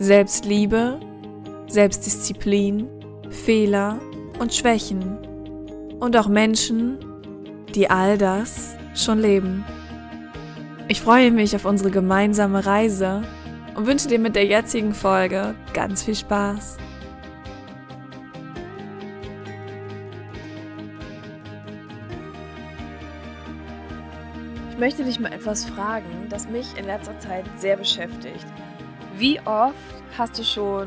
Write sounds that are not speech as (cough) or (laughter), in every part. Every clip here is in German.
Selbstliebe, Selbstdisziplin, Fehler und Schwächen und auch Menschen, die all das schon leben. Ich freue mich auf unsere gemeinsame Reise und wünsche dir mit der jetzigen Folge ganz viel Spaß. Ich möchte dich mal etwas fragen, das mich in letzter Zeit sehr beschäftigt. Wie oft hast du schon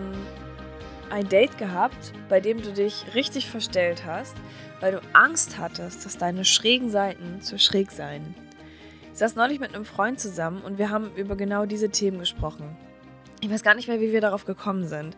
ein Date gehabt, bei dem du dich richtig verstellt hast, weil du Angst hattest, dass deine schrägen Seiten zu schräg seien? Ich saß neulich mit einem Freund zusammen und wir haben über genau diese Themen gesprochen. Ich weiß gar nicht mehr, wie wir darauf gekommen sind.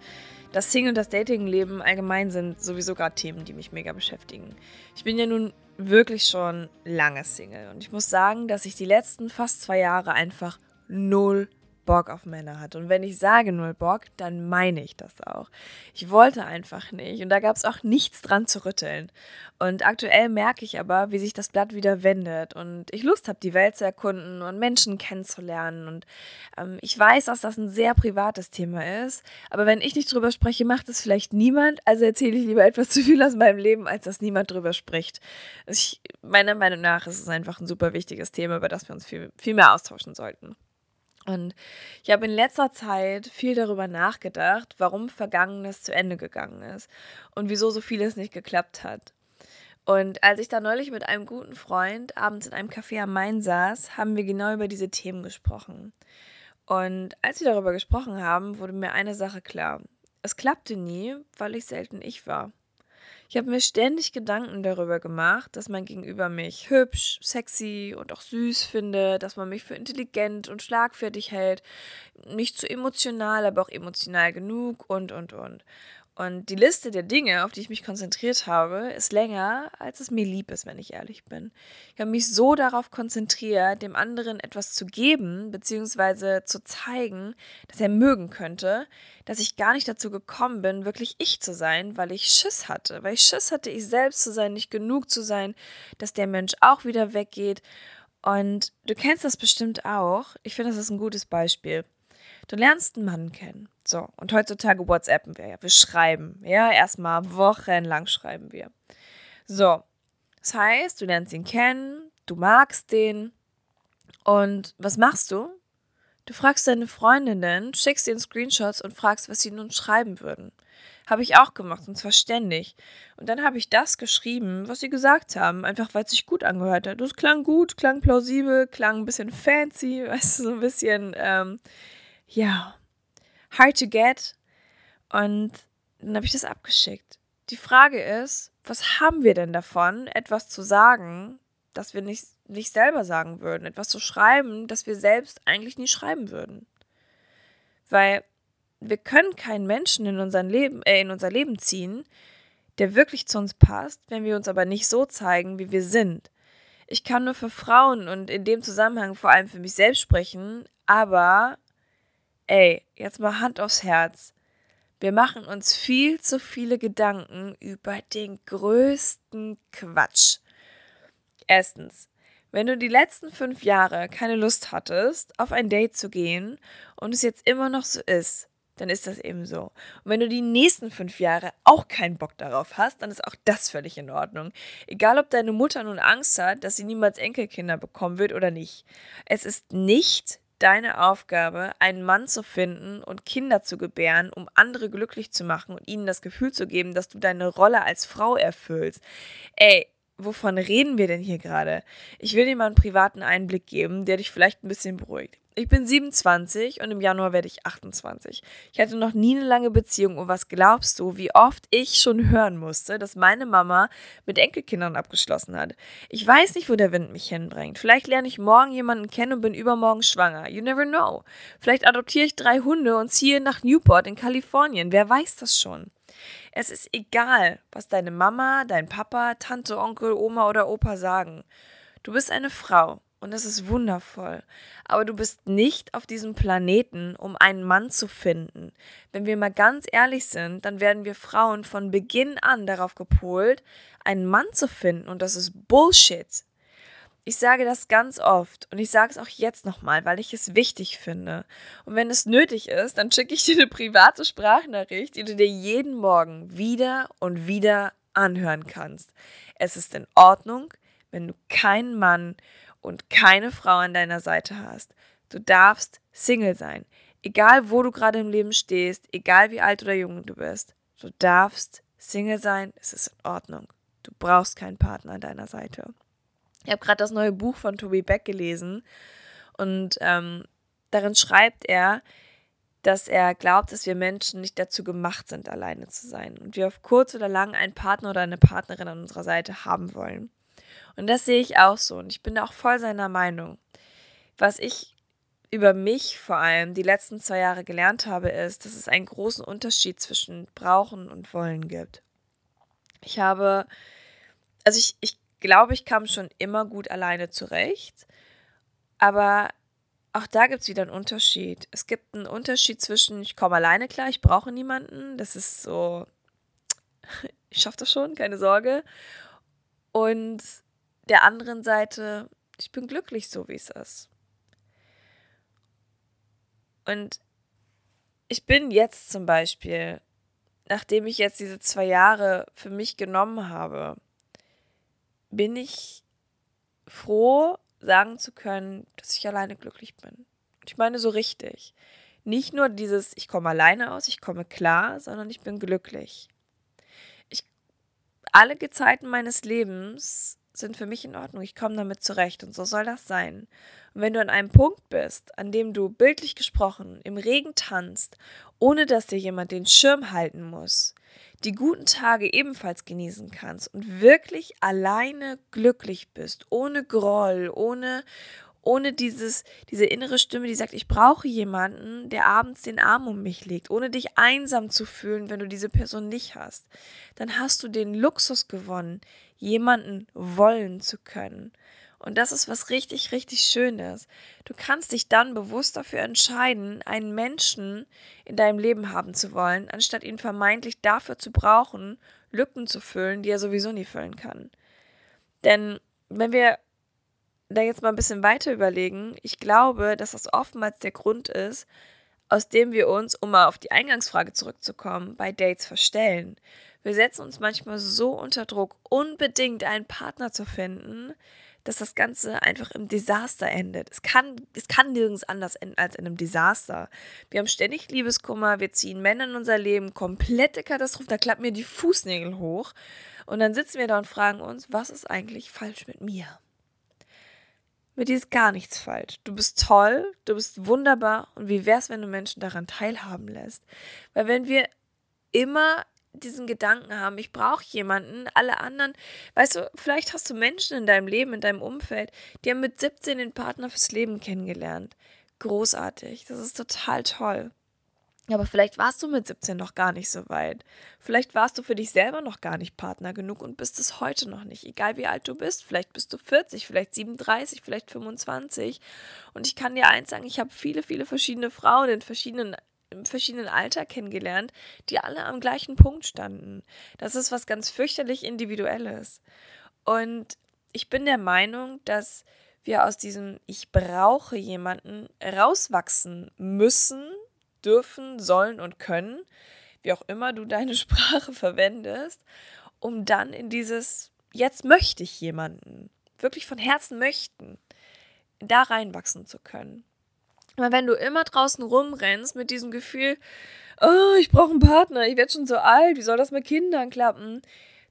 Das Single und das Datingleben allgemein sind sowieso gerade Themen, die mich mega beschäftigen. Ich bin ja nun wirklich schon lange Single und ich muss sagen, dass ich die letzten fast zwei Jahre einfach null Bock auf Männer hat. Und wenn ich sage null Bock, dann meine ich das auch. Ich wollte einfach nicht und da gab es auch nichts dran zu rütteln. Und aktuell merke ich aber, wie sich das Blatt wieder wendet und ich Lust habe, die Welt zu erkunden und Menschen kennenzulernen. Und ähm, ich weiß, dass das ein sehr privates Thema ist, aber wenn ich nicht drüber spreche, macht es vielleicht niemand. Also erzähle ich lieber etwas (laughs) zu viel aus meinem Leben, als dass niemand drüber spricht. Ich, meiner Meinung nach ist es einfach ein super wichtiges Thema, über das wir uns viel, viel mehr austauschen sollten. Und ich habe in letzter Zeit viel darüber nachgedacht, warum Vergangenes zu Ende gegangen ist und wieso so vieles nicht geklappt hat. Und als ich da neulich mit einem guten Freund abends in einem Café am Main saß, haben wir genau über diese Themen gesprochen. Und als wir darüber gesprochen haben, wurde mir eine Sache klar. Es klappte nie, weil ich selten ich war. Ich habe mir ständig Gedanken darüber gemacht, dass mein Gegenüber mich hübsch, sexy und auch süß findet, dass man mich für intelligent und schlagfertig hält, nicht zu emotional, aber auch emotional genug und, und, und. Und die Liste der Dinge, auf die ich mich konzentriert habe, ist länger, als es mir lieb ist, wenn ich ehrlich bin. Ich habe mich so darauf konzentriert, dem anderen etwas zu geben, beziehungsweise zu zeigen, dass er mögen könnte, dass ich gar nicht dazu gekommen bin, wirklich ich zu sein, weil ich Schiss hatte. Weil ich Schiss hatte, ich selbst zu sein, nicht genug zu sein, dass der Mensch auch wieder weggeht. Und du kennst das bestimmt auch. Ich finde, das ist ein gutes Beispiel. Du lernst einen Mann kennen. So, und heutzutage WhatsAppen wir ja. Wir schreiben. Ja, erstmal wochenlang schreiben wir. So, das heißt, du lernst ihn kennen, du magst den. Und was machst du? Du fragst deine Freundinnen, schickst ihnen Screenshots und fragst, was sie nun schreiben würden. Habe ich auch gemacht, und zwar ständig. Und dann habe ich das geschrieben, was sie gesagt haben, einfach weil es sich gut angehört hat. Das klang gut, klang plausibel, klang ein bisschen fancy, (laughs) weißt du, so ein bisschen, ähm, ja, hard to get. Und dann habe ich das abgeschickt. Die Frage ist, was haben wir denn davon, etwas zu sagen, das wir nicht, nicht selber sagen würden, etwas zu schreiben, das wir selbst eigentlich nie schreiben würden? Weil wir können keinen Menschen in, unser Leben, äh, in unser Leben ziehen, der wirklich zu uns passt, wenn wir uns aber nicht so zeigen, wie wir sind. Ich kann nur für Frauen und in dem Zusammenhang vor allem für mich selbst sprechen, aber ey, jetzt mal Hand aufs Herz. Wir machen uns viel zu viele Gedanken über den größten Quatsch. Erstens, wenn du die letzten fünf Jahre keine Lust hattest, auf ein Date zu gehen und es jetzt immer noch so ist, dann ist das eben so. Und wenn du die nächsten fünf Jahre auch keinen Bock darauf hast, dann ist auch das völlig in Ordnung. Egal, ob deine Mutter nun Angst hat, dass sie niemals Enkelkinder bekommen wird oder nicht. Es ist nicht deine Aufgabe, einen Mann zu finden und Kinder zu gebären, um andere glücklich zu machen und ihnen das Gefühl zu geben, dass du deine Rolle als Frau erfüllst. Ey, wovon reden wir denn hier gerade? Ich will dir mal einen privaten Einblick geben, der dich vielleicht ein bisschen beruhigt. Ich bin 27 und im Januar werde ich 28. Ich hatte noch nie eine lange Beziehung und was glaubst du, wie oft ich schon hören musste, dass meine Mama mit Enkelkindern abgeschlossen hat? Ich weiß nicht, wo der Wind mich hinbringt. Vielleicht lerne ich morgen jemanden kennen und bin übermorgen schwanger. You never know. Vielleicht adoptiere ich drei Hunde und ziehe nach Newport in Kalifornien. Wer weiß das schon? Es ist egal, was deine Mama, dein Papa, Tante, Onkel, Oma oder Opa sagen. Du bist eine Frau und das ist wundervoll. Aber du bist nicht auf diesem Planeten, um einen Mann zu finden. Wenn wir mal ganz ehrlich sind, dann werden wir Frauen von Beginn an darauf gepolt, einen Mann zu finden. Und das ist Bullshit. Ich sage das ganz oft und ich sage es auch jetzt nochmal, weil ich es wichtig finde. Und wenn es nötig ist, dann schicke ich dir eine private Sprachnachricht, die du dir jeden Morgen wieder und wieder anhören kannst. Es ist in Ordnung, wenn du keinen Mann und keine Frau an deiner Seite hast. Du darfst Single sein. Egal, wo du gerade im Leben stehst, egal wie alt oder jung du bist. Du darfst Single sein, es ist in Ordnung. Du brauchst keinen Partner an deiner Seite. Ich habe gerade das neue Buch von Toby Beck gelesen und ähm, darin schreibt er, dass er glaubt, dass wir Menschen nicht dazu gemacht sind, alleine zu sein und wir auf kurz oder lang einen Partner oder eine Partnerin an unserer Seite haben wollen. Und das sehe ich auch so und ich bin auch voll seiner Meinung. Was ich über mich vor allem die letzten zwei Jahre gelernt habe, ist, dass es einen großen Unterschied zwischen brauchen und wollen gibt. Ich habe, also ich, ich glaube, ich kam schon immer gut alleine zurecht, aber auch da gibt es wieder einen Unterschied. Es gibt einen Unterschied zwischen, ich komme alleine klar, ich brauche niemanden, das ist so, (laughs) ich schaffe das schon, keine Sorge. Und der anderen Seite, ich bin glücklich so, wie es ist. Und ich bin jetzt zum Beispiel, nachdem ich jetzt diese zwei Jahre für mich genommen habe, bin ich froh, sagen zu können, dass ich alleine glücklich bin. Ich meine so richtig. Nicht nur dieses, ich komme alleine aus, ich komme klar, sondern ich bin glücklich. Ich, alle Gezeiten meines Lebens sind für mich in Ordnung. Ich komme damit zurecht und so soll das sein. Und wenn du an einem Punkt bist, an dem du bildlich gesprochen im Regen tanzt, ohne dass dir jemand den Schirm halten muss, die guten Tage ebenfalls genießen kannst und wirklich alleine glücklich bist, ohne Groll, ohne, ohne dieses, diese innere Stimme, die sagt, ich brauche jemanden, der abends den Arm um mich legt, ohne dich einsam zu fühlen, wenn du diese Person nicht hast, dann hast du den Luxus gewonnen, jemanden wollen zu können. Und das ist was richtig, richtig Schönes. Du kannst dich dann bewusst dafür entscheiden, einen Menschen in deinem Leben haben zu wollen, anstatt ihn vermeintlich dafür zu brauchen, Lücken zu füllen, die er sowieso nie füllen kann. Denn wenn wir da jetzt mal ein bisschen weiter überlegen, ich glaube, dass das oftmals der Grund ist, aus dem wir uns, um mal auf die Eingangsfrage zurückzukommen, bei Dates verstellen. Wir setzen uns manchmal so unter Druck, unbedingt einen Partner zu finden, dass das Ganze einfach im Desaster endet. Es kann, es kann nirgends anders enden als in einem Desaster. Wir haben ständig Liebeskummer, wir ziehen Männer in unser Leben, komplette Katastrophe, da klappen mir die Fußnägel hoch. Und dann sitzen wir da und fragen uns, was ist eigentlich falsch mit mir? Mit dir ist gar nichts falsch. Du bist toll, du bist wunderbar und wie wär's, wenn du Menschen daran teilhaben lässt? Weil wenn wir immer diesen Gedanken haben, ich brauche jemanden, alle anderen, weißt du, vielleicht hast du Menschen in deinem Leben, in deinem Umfeld, die haben mit 17 den Partner fürs Leben kennengelernt. Großartig, das ist total toll. Aber vielleicht warst du mit 17 noch gar nicht so weit. Vielleicht warst du für dich selber noch gar nicht Partner genug und bist es heute noch nicht. Egal wie alt du bist, vielleicht bist du 40, vielleicht 37, vielleicht 25. Und ich kann dir eins sagen, ich habe viele, viele verschiedene Frauen in verschiedenen im verschiedenen Alter kennengelernt, die alle am gleichen Punkt standen. Das ist was ganz fürchterlich Individuelles. Und ich bin der Meinung, dass wir aus diesem Ich brauche jemanden rauswachsen müssen, dürfen, sollen und können, wie auch immer du deine (laughs) Sprache verwendest, um dann in dieses Jetzt möchte ich jemanden, wirklich von Herzen möchten, da reinwachsen zu können. Aber wenn du immer draußen rumrennst mit diesem Gefühl, oh, ich brauche einen Partner, ich werde schon so alt, wie soll das mit Kindern klappen?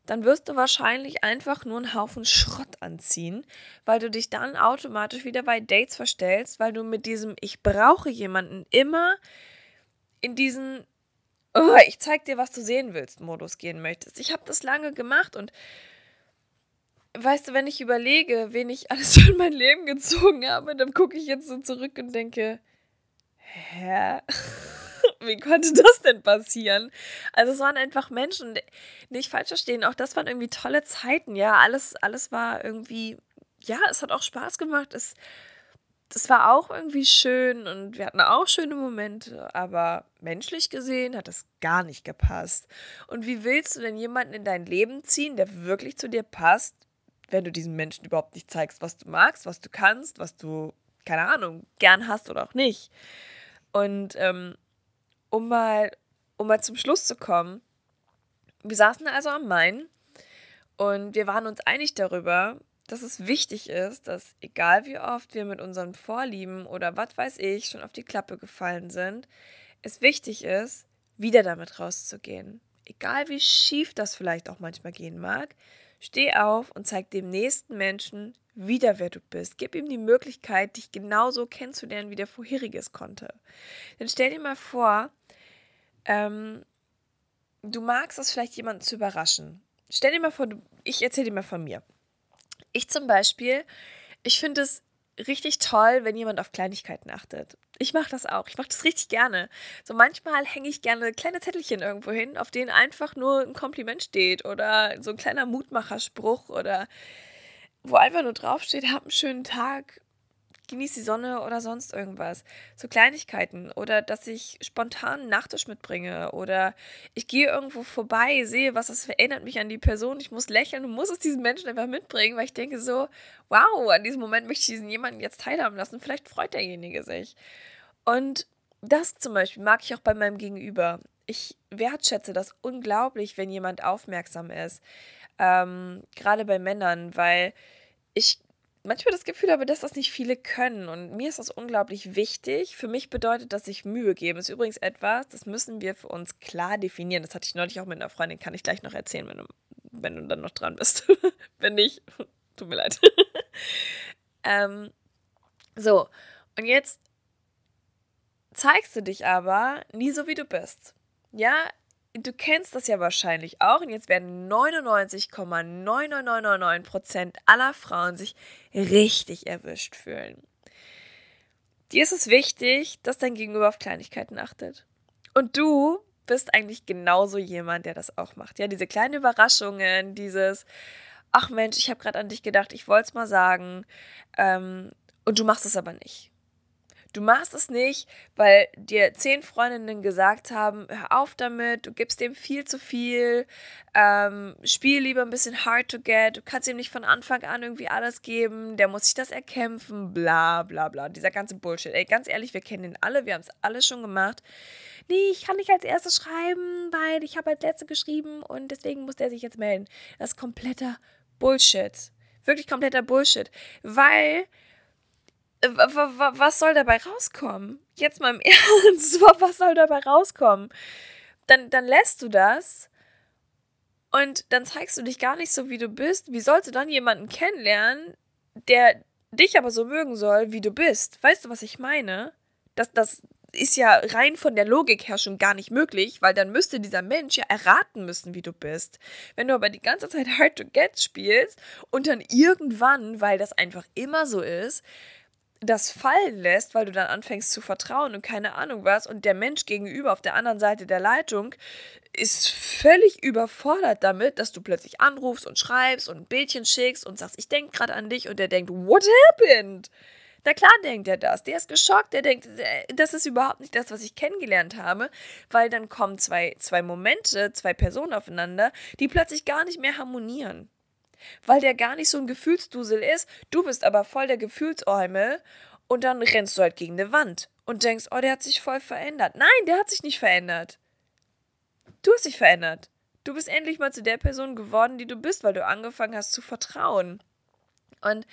dann wirst du wahrscheinlich einfach nur einen Haufen Schrott anziehen, weil du dich dann automatisch wieder bei Dates verstellst, weil du mit diesem Ich brauche jemanden immer in diesen oh, Ich zeig dir, was du sehen willst Modus gehen möchtest. Ich habe das lange gemacht und weißt du, wenn ich überlege, wen ich alles (laughs) in mein Leben gezogen habe, dann gucke ich jetzt so zurück und denke, hä? (laughs) Wie konnte das denn passieren? Also es waren einfach Menschen, nicht falsch verstehen, auch das waren irgendwie tolle Zeiten, ja, alles, alles war irgendwie, ja, es hat auch Spaß gemacht, es, es war auch irgendwie schön und wir hatten auch schöne Momente, aber menschlich gesehen hat das gar nicht gepasst. Und wie willst du denn jemanden in dein Leben ziehen, der wirklich zu dir passt, wenn du diesen Menschen überhaupt nicht zeigst, was du magst, was du kannst, was du, keine Ahnung, gern hast oder auch nicht? Und ähm, um mal, um mal zum Schluss zu kommen, wir saßen also am Main und wir waren uns einig darüber, dass es wichtig ist, dass egal wie oft wir mit unseren Vorlieben oder was weiß ich schon auf die Klappe gefallen sind, es wichtig ist, wieder damit rauszugehen. Egal wie schief das vielleicht auch manchmal gehen mag, steh auf und zeig dem nächsten Menschen wieder, wer du bist. Gib ihm die Möglichkeit, dich genauso kennenzulernen, wie der vorherige es konnte. Dann stell dir mal vor, ähm, du magst es vielleicht, jemanden zu überraschen. Stell dir mal vor, du, ich erzähle dir mal von mir. Ich zum Beispiel, ich finde es richtig toll, wenn jemand auf Kleinigkeiten achtet. Ich mache das auch. Ich mache das richtig gerne. So manchmal hänge ich gerne kleine Zettelchen irgendwo hin, auf denen einfach nur ein Kompliment steht oder so ein kleiner Mutmacherspruch oder wo einfach nur draufsteht, hab einen schönen Tag, genieß die Sonne oder sonst irgendwas. So Kleinigkeiten. Oder dass ich spontan einen Nachtisch mitbringe. Oder ich gehe irgendwo vorbei, sehe, was das erinnert mich an die Person. Ich muss lächeln und muss es diesen Menschen einfach mitbringen, weil ich denke so, wow, an diesem Moment möchte ich diesen jemanden jetzt teilhaben lassen. Vielleicht freut derjenige sich. Und das zum Beispiel mag ich auch bei meinem Gegenüber. Ich wertschätze das unglaublich, wenn jemand aufmerksam ist. Ähm, gerade bei Männern, weil ich manchmal das Gefühl habe, dass das nicht viele können. Und mir ist das unglaublich wichtig. Für mich bedeutet das sich Mühe geben. Das ist übrigens etwas, das müssen wir für uns klar definieren. Das hatte ich neulich auch mit einer Freundin, kann ich gleich noch erzählen, wenn du, wenn du dann noch dran bist. (laughs) wenn nicht, (laughs) tut mir leid. (laughs) ähm, so, und jetzt zeigst du dich aber nie so, wie du bist. Ja, du kennst das ja wahrscheinlich auch und jetzt werden 99,9999% aller Frauen sich richtig erwischt fühlen. Dir ist es wichtig, dass dein Gegenüber auf Kleinigkeiten achtet. Und du bist eigentlich genauso jemand, der das auch macht. Ja, diese kleinen Überraschungen, dieses, ach Mensch, ich habe gerade an dich gedacht, ich wollte es mal sagen, ähm, und du machst es aber nicht. Du machst es nicht, weil dir zehn Freundinnen gesagt haben, hör auf damit, du gibst dem viel zu viel, ähm, spiel lieber ein bisschen hard to get, du kannst ihm nicht von Anfang an irgendwie alles geben, der muss sich das erkämpfen, bla bla bla. Dieser ganze Bullshit. Ey, ganz ehrlich, wir kennen den alle, wir haben es alle schon gemacht. Nee, ich kann nicht als erstes schreiben, weil ich habe als letzte geschrieben und deswegen muss der sich jetzt melden. Das ist kompletter Bullshit. Wirklich kompletter Bullshit. Weil was soll dabei rauskommen? Jetzt mal im (laughs) Ernst, was soll dabei rauskommen? Dann, dann lässt du das und dann zeigst du dich gar nicht so, wie du bist. Wie sollst du dann jemanden kennenlernen, der dich aber so mögen soll, wie du bist? Weißt du, was ich meine? Das, das ist ja rein von der Logik her schon gar nicht möglich, weil dann müsste dieser Mensch ja erraten müssen, wie du bist. Wenn du aber die ganze Zeit (laughs) Hard to Get spielst und dann irgendwann, weil das einfach immer so ist, das fallen lässt, weil du dann anfängst zu vertrauen und keine Ahnung was und der Mensch gegenüber auf der anderen Seite der Leitung ist völlig überfordert damit, dass du plötzlich anrufst und schreibst und ein Bildchen schickst und sagst, ich denke gerade an dich und der denkt, what happened? Na klar denkt er das. Der ist geschockt. Der denkt, äh, das ist überhaupt nicht das, was ich kennengelernt habe, weil dann kommen zwei, zwei Momente, zwei Personen aufeinander, die plötzlich gar nicht mehr harmonieren weil der gar nicht so ein Gefühlsdusel ist. Du bist aber voll der Gefühlsäumel und dann rennst du halt gegen eine Wand und denkst, oh, der hat sich voll verändert. Nein, der hat sich nicht verändert. Du hast dich verändert. Du bist endlich mal zu der Person geworden, die du bist, weil du angefangen hast zu vertrauen. Und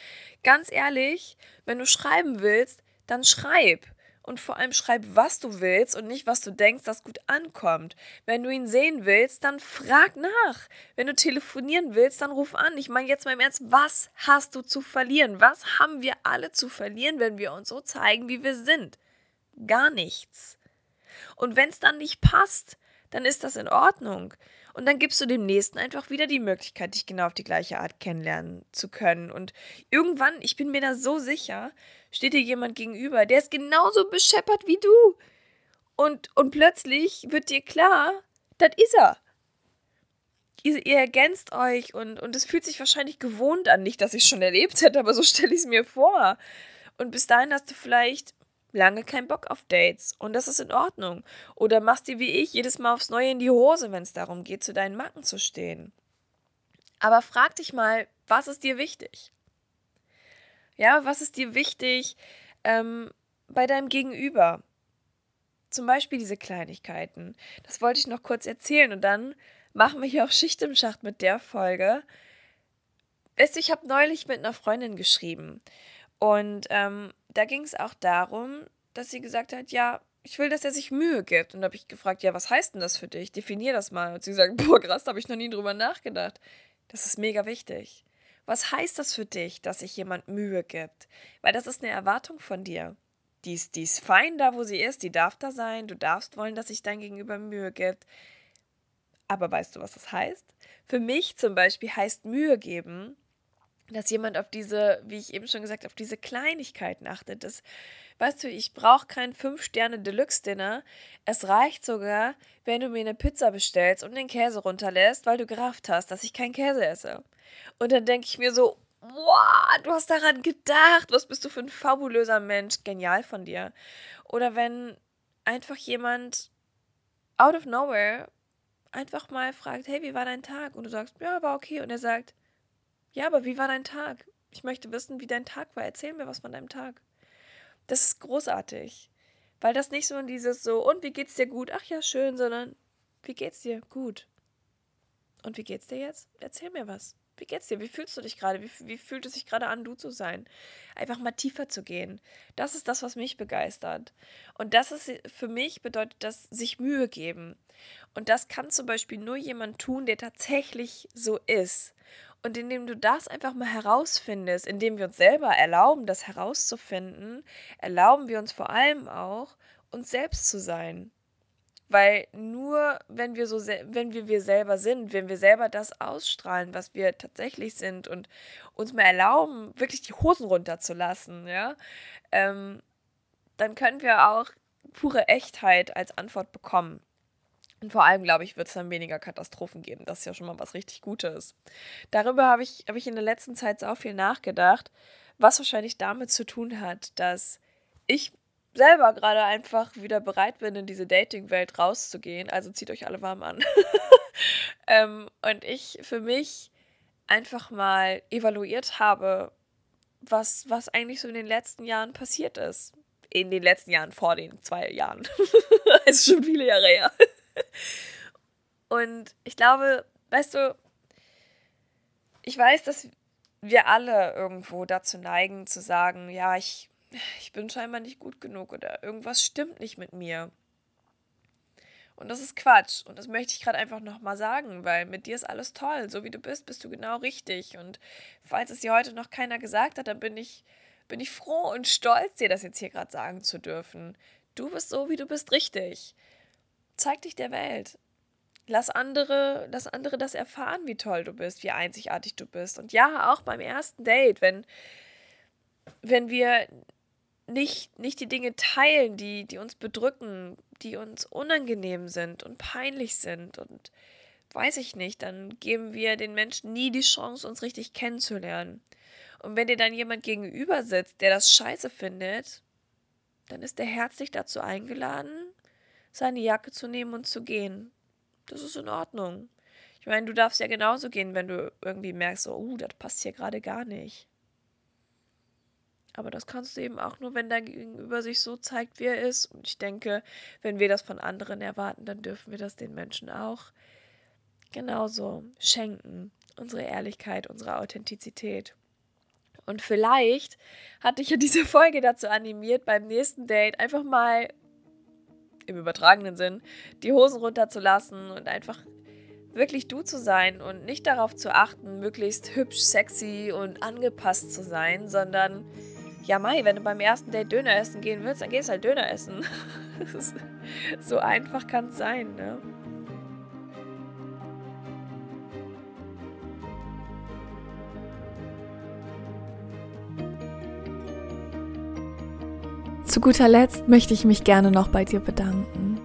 ganz ehrlich, wenn du schreiben willst, dann schreib. Und vor allem schreib, was du willst und nicht, was du denkst, das gut ankommt. Wenn du ihn sehen willst, dann frag nach. Wenn du telefonieren willst, dann ruf an. Ich meine jetzt mal im Ernst, was hast du zu verlieren? Was haben wir alle zu verlieren, wenn wir uns so zeigen, wie wir sind? Gar nichts. Und wenn es dann nicht passt, dann ist das in Ordnung. Und dann gibst du dem Nächsten einfach wieder die Möglichkeit, dich genau auf die gleiche Art kennenlernen zu können. Und irgendwann, ich bin mir da so sicher, steht dir jemand gegenüber, der ist genauso bescheppert wie du. Und, und plötzlich wird dir klar, das ist er. Ihr, ihr, ergänzt euch und, und es fühlt sich wahrscheinlich gewohnt an. Nicht, dass ich es schon erlebt hätte, aber so (laughs) stelle ich es mir vor. Und bis dahin hast du vielleicht lange keinen Bock auf Dates und das ist in Ordnung. Oder machst dir wie ich jedes Mal aufs Neue in die Hose, wenn es darum geht, zu deinen Macken zu stehen. Aber frag dich mal, was ist dir wichtig? Ja, was ist dir wichtig ähm, bei deinem Gegenüber? Zum Beispiel diese Kleinigkeiten. Das wollte ich noch kurz erzählen und dann machen wir hier auch Schicht im Schacht mit der Folge. Ich habe neulich mit einer Freundin geschrieben und ähm, da ging es auch darum, dass sie gesagt hat, ja, ich will, dass er sich Mühe gibt. Und da habe ich gefragt, ja, was heißt denn das für dich? Definier das mal. Und sie gesagt, boah, krass, da habe ich noch nie drüber nachgedacht. Das ist mega wichtig. Was heißt das für dich, dass sich jemand Mühe gibt? Weil das ist eine Erwartung von dir. Die ist, die ist fein da, wo sie ist, die darf da sein, du darfst wollen, dass sich dein Gegenüber Mühe gibt. Aber weißt du, was das heißt? Für mich zum Beispiel heißt Mühe geben, dass jemand auf diese, wie ich eben schon gesagt, auf diese Kleinigkeiten achtet. Das, weißt du, ich brauche kein 5-Sterne-Deluxe-Dinner. Es reicht sogar, wenn du mir eine Pizza bestellst und den Käse runterlässt, weil du gerafft hast, dass ich keinen Käse esse. Und dann denke ich mir so, wow, du hast daran gedacht. Was bist du für ein fabulöser Mensch? Genial von dir. Oder wenn einfach jemand out of nowhere einfach mal fragt, hey, wie war dein Tag? Und du sagst, ja, war okay. Und er sagt, ja, aber wie war dein Tag? Ich möchte wissen, wie dein Tag war. Erzähl mir was von deinem Tag. Das ist großartig. Weil das nicht so dieses so, und wie geht's dir gut? Ach ja, schön, sondern wie geht's dir? Gut. Und wie geht's dir jetzt? Erzähl mir was. Wie geht's dir? Wie fühlst du dich gerade? Wie, wie fühlt es sich gerade an, du zu sein? Einfach mal tiefer zu gehen. Das ist das, was mich begeistert. Und das ist für mich bedeutet das sich Mühe geben. Und das kann zum Beispiel nur jemand tun, der tatsächlich so ist. Und indem du das einfach mal herausfindest, indem wir uns selber erlauben, das herauszufinden, erlauben wir uns vor allem auch, uns selbst zu sein. Weil nur wenn wir so wenn wir wir selber sind, wenn wir selber das ausstrahlen, was wir tatsächlich sind und uns mal erlauben, wirklich die Hosen runterzulassen, ja, ähm, dann können wir auch pure Echtheit als Antwort bekommen. Und vor allem, glaube ich, wird es dann weniger Katastrophen geben. Das ist ja schon mal was richtig Gutes. Darüber habe ich, hab ich in der letzten Zeit so viel nachgedacht, was wahrscheinlich damit zu tun hat, dass ich selber gerade einfach wieder bereit bin, in diese Dating-Welt rauszugehen. Also zieht euch alle warm an. (laughs) ähm, und ich für mich einfach mal evaluiert habe, was, was eigentlich so in den letzten Jahren passiert ist. In den letzten Jahren, vor den zwei Jahren. (laughs) Es ist schon viele Jahre her. Und ich glaube, weißt du, ich weiß, dass wir alle irgendwo dazu neigen zu sagen, ja, ich, ich bin scheinbar nicht gut genug oder irgendwas stimmt nicht mit mir. Und das ist Quatsch. Und das möchte ich gerade einfach nochmal sagen, weil mit dir ist alles toll. So wie du bist, bist du genau richtig. Und falls es dir heute noch keiner gesagt hat, dann bin ich, bin ich froh und stolz, dir das jetzt hier gerade sagen zu dürfen. Du bist so, wie du bist, richtig. Zeig dich der Welt. Lass andere, lass andere das erfahren, wie toll du bist, wie einzigartig du bist. Und ja, auch beim ersten Date, wenn, wenn wir nicht, nicht die Dinge teilen, die, die uns bedrücken, die uns unangenehm sind und peinlich sind und weiß ich nicht, dann geben wir den Menschen nie die Chance, uns richtig kennenzulernen. Und wenn dir dann jemand gegenüber sitzt, der das scheiße findet, dann ist er herzlich dazu eingeladen, seine Jacke zu nehmen und zu gehen. Das ist in Ordnung. Ich meine, du darfst ja genauso gehen, wenn du irgendwie merkst, oh, uh, das passt hier gerade gar nicht. Aber das kannst du eben auch nur, wenn dein Gegenüber sich so zeigt, wie er ist. Und ich denke, wenn wir das von anderen erwarten, dann dürfen wir das den Menschen auch genauso schenken. Unsere Ehrlichkeit, unsere Authentizität. Und vielleicht hat dich ja diese Folge dazu animiert, beim nächsten Date einfach mal im übertragenen Sinn die Hosen runterzulassen und einfach wirklich du zu sein und nicht darauf zu achten, möglichst hübsch, sexy und angepasst zu sein, sondern ja, Mai, wenn du beim ersten Date Döner essen gehen willst, dann gehst halt Döner essen. (laughs) so einfach kann es sein, ne? Zu guter Letzt möchte ich mich gerne noch bei dir bedanken.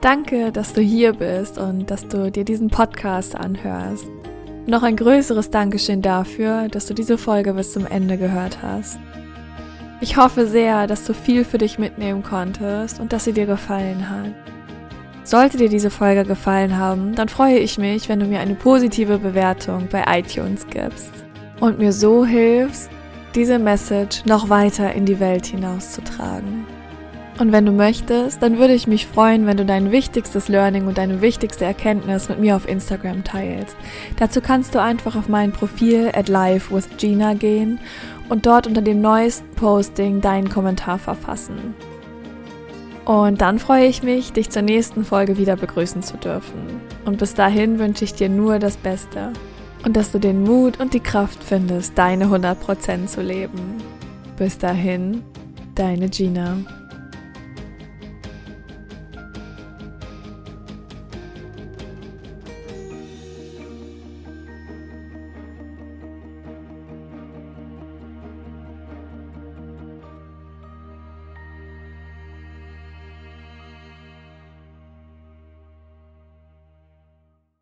Danke, dass du hier bist und dass du dir diesen Podcast anhörst. Noch ein größeres Dankeschön dafür, dass du diese Folge bis zum Ende gehört hast. Ich hoffe sehr, dass du viel für dich mitnehmen konntest und dass sie dir gefallen hat. Sollte dir diese Folge gefallen haben, dann freue ich mich, wenn du mir eine positive Bewertung bei iTunes gibst und mir so hilfst, diese Message noch weiter in die Welt hinauszutragen. Und wenn du möchtest, dann würde ich mich freuen, wenn du dein wichtigstes Learning und deine wichtigste Erkenntnis mit mir auf Instagram teilst. Dazu kannst du einfach auf mein Profil at live with Gina gehen und dort unter dem neuesten Posting deinen Kommentar verfassen. Und dann freue ich mich, dich zur nächsten Folge wieder begrüßen zu dürfen. Und bis dahin wünsche ich dir nur das Beste und dass du den Mut und die Kraft findest, deine 100% zu leben. Bis dahin, deine Gina.